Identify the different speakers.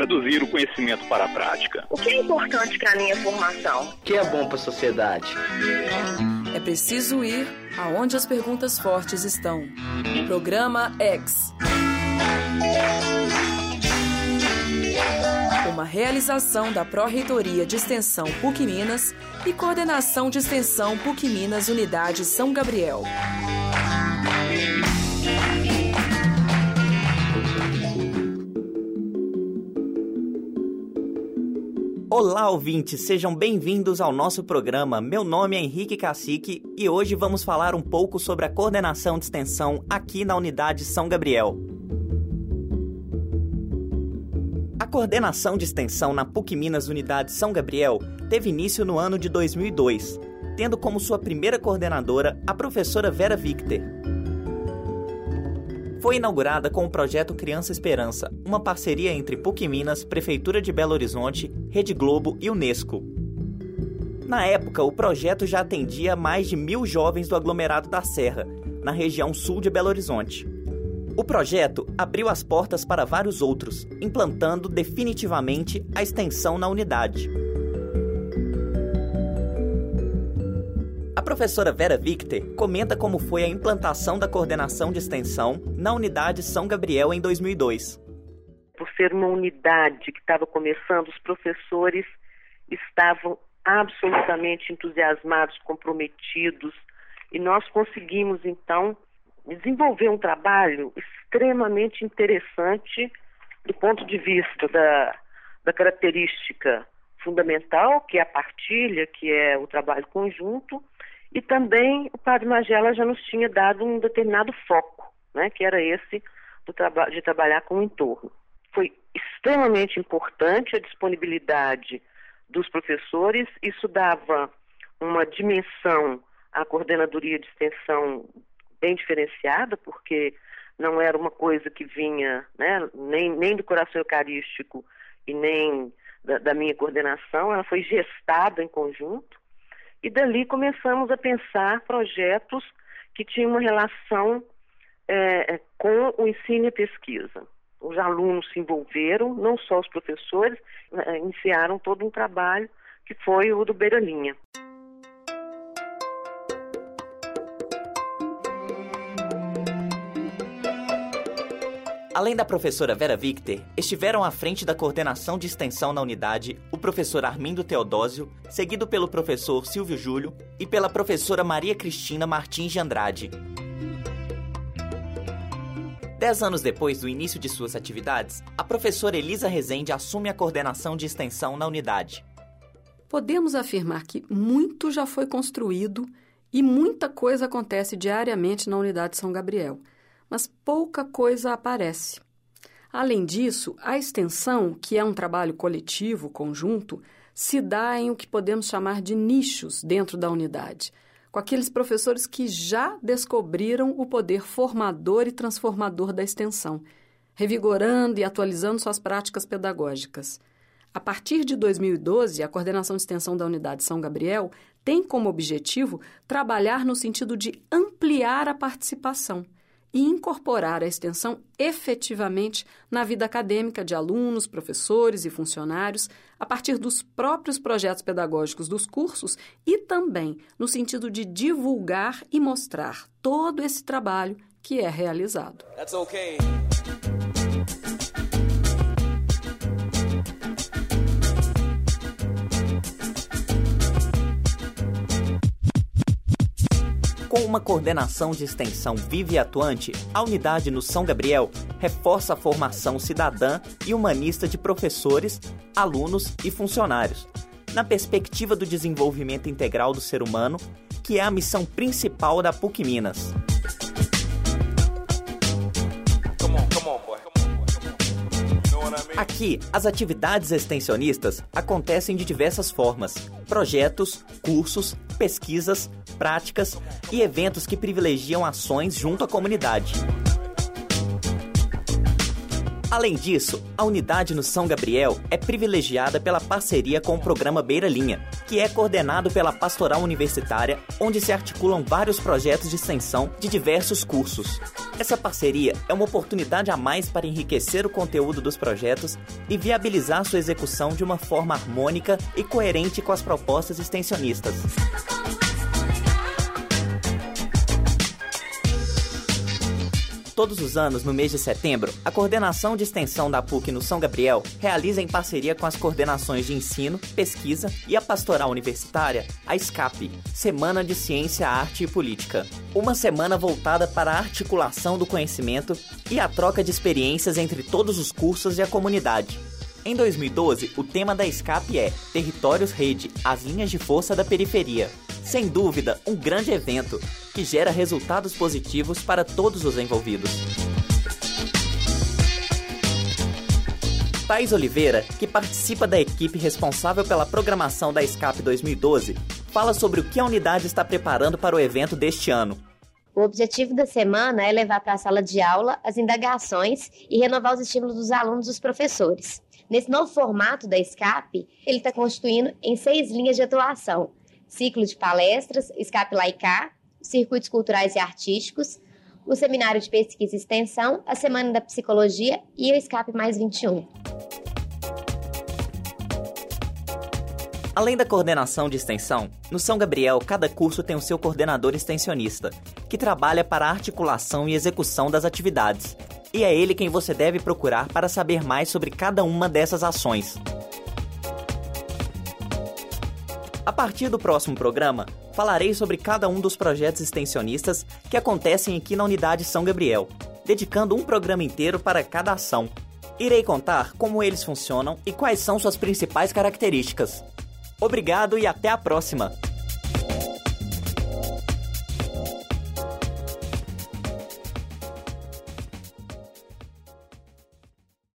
Speaker 1: traduzir o conhecimento para a prática.
Speaker 2: O que é importante para a minha formação?
Speaker 3: O que é bom para a sociedade?
Speaker 4: É preciso ir aonde as perguntas fortes estão. Programa X. Uma realização da Pró-Reitoria de Extensão PUC Minas e Coordenação de Extensão PUC Minas Unidade São Gabriel.
Speaker 5: Olá, ouvintes, sejam bem-vindos ao nosso programa. Meu nome é Henrique Cacique e hoje vamos falar um pouco sobre a coordenação de extensão aqui na Unidade São Gabriel. A coordenação de extensão na PUC Minas Unidade São Gabriel teve início no ano de 2002, tendo como sua primeira coordenadora a professora Vera Victor foi inaugurada com o projeto Criança Esperança, uma parceria entre PUC Minas, Prefeitura de Belo Horizonte, Rede Globo e Unesco. Na época, o projeto já atendia mais de mil jovens do aglomerado da Serra, na região sul de Belo Horizonte. O projeto abriu as portas para vários outros, implantando definitivamente a extensão na unidade. Professora Vera Victor comenta como foi a implantação da coordenação de extensão na unidade São Gabriel em 2002.
Speaker 6: Por ser uma unidade que estava começando, os professores estavam absolutamente entusiasmados, comprometidos, e nós conseguimos então desenvolver um trabalho extremamente interessante do ponto de vista da, da característica fundamental, que é a partilha, que é o trabalho conjunto, e também o padre Magela já nos tinha dado um determinado foco, né, que era esse traba de trabalhar com o entorno. Foi extremamente importante a disponibilidade dos professores, isso dava uma dimensão à coordenadoria de extensão bem diferenciada, porque não era uma coisa que vinha né, nem, nem do coração eucarístico e nem da, da minha coordenação, ela foi gestada em conjunto. E dali começamos a pensar projetos que tinham uma relação é, é, com o ensino e pesquisa. Os alunos se envolveram, não só os professores, é, iniciaram todo um trabalho que foi o do Beiralinha.
Speaker 5: Além da professora Vera Victor, estiveram à frente da coordenação de extensão na unidade o professor Armindo Teodósio, seguido pelo professor Silvio Júlio e pela professora Maria Cristina Martins de Andrade. Dez anos depois do início de suas atividades, a professora Elisa Rezende assume a coordenação de extensão na unidade.
Speaker 4: Podemos afirmar que muito já foi construído e muita coisa acontece diariamente na unidade São Gabriel mas pouca coisa aparece. Além disso, a extensão, que é um trabalho coletivo, conjunto, se dá em o que podemos chamar de nichos dentro da unidade, com aqueles professores que já descobriram o poder formador e transformador da extensão, revigorando e atualizando suas práticas pedagógicas. A partir de 2012, a coordenação de extensão da Unidade São Gabriel tem como objetivo trabalhar no sentido de ampliar a participação e incorporar a extensão efetivamente na vida acadêmica de alunos, professores e funcionários, a partir dos próprios projetos pedagógicos dos cursos e também no sentido de divulgar e mostrar todo esse trabalho que é realizado. That's okay.
Speaker 5: Com uma coordenação de extensão viva e atuante, a unidade no São Gabriel reforça a formação cidadã e humanista de professores, alunos e funcionários, na perspectiva do desenvolvimento integral do ser humano, que é a missão principal da PUC Minas. Aqui, as atividades extensionistas acontecem de diversas formas: projetos, cursos, pesquisas, práticas e eventos que privilegiam ações junto à comunidade. Além disso, a unidade no São Gabriel é privilegiada pela parceria com o programa Beira Linha, que é coordenado pela Pastoral Universitária, onde se articulam vários projetos de extensão de diversos cursos. Essa parceria é uma oportunidade a mais para enriquecer o conteúdo dos projetos e viabilizar sua execução de uma forma harmônica e coerente com as propostas extensionistas. Todos os anos, no mês de setembro, a coordenação de extensão da PUC no São Gabriel realiza em parceria com as coordenações de ensino, pesquisa e a pastoral universitária a SCAP, Semana de Ciência, Arte e Política. Uma semana voltada para a articulação do conhecimento e a troca de experiências entre todos os cursos e a comunidade. Em 2012, o tema da SCAP é Territórios Rede, as linhas de força da periferia. Sem dúvida, um grande evento que gera resultados positivos para todos os envolvidos. Thais Oliveira, que participa da equipe responsável pela programação da SCAP 2012, fala sobre o que a unidade está preparando para o evento deste ano.
Speaker 3: O objetivo da semana é levar para a sala de aula as indagações e renovar os estímulos dos alunos e dos professores. Nesse novo formato da SCAP, ele está constituindo em seis linhas de atuação: ciclo de palestras, SCAP Laicá, circuitos culturais e artísticos, o seminário de pesquisa e extensão, a Semana da Psicologia e o SCAP Mais 21.
Speaker 5: Além da coordenação de extensão, no São Gabriel cada curso tem o seu coordenador extensionista, que trabalha para a articulação e execução das atividades, e é ele quem você deve procurar para saber mais sobre cada uma dessas ações. A partir do próximo programa, falarei sobre cada um dos projetos extensionistas que acontecem aqui na Unidade São Gabriel, dedicando um programa inteiro para cada ação. Irei contar como eles funcionam e quais são suas principais características. Obrigado e até a próxima!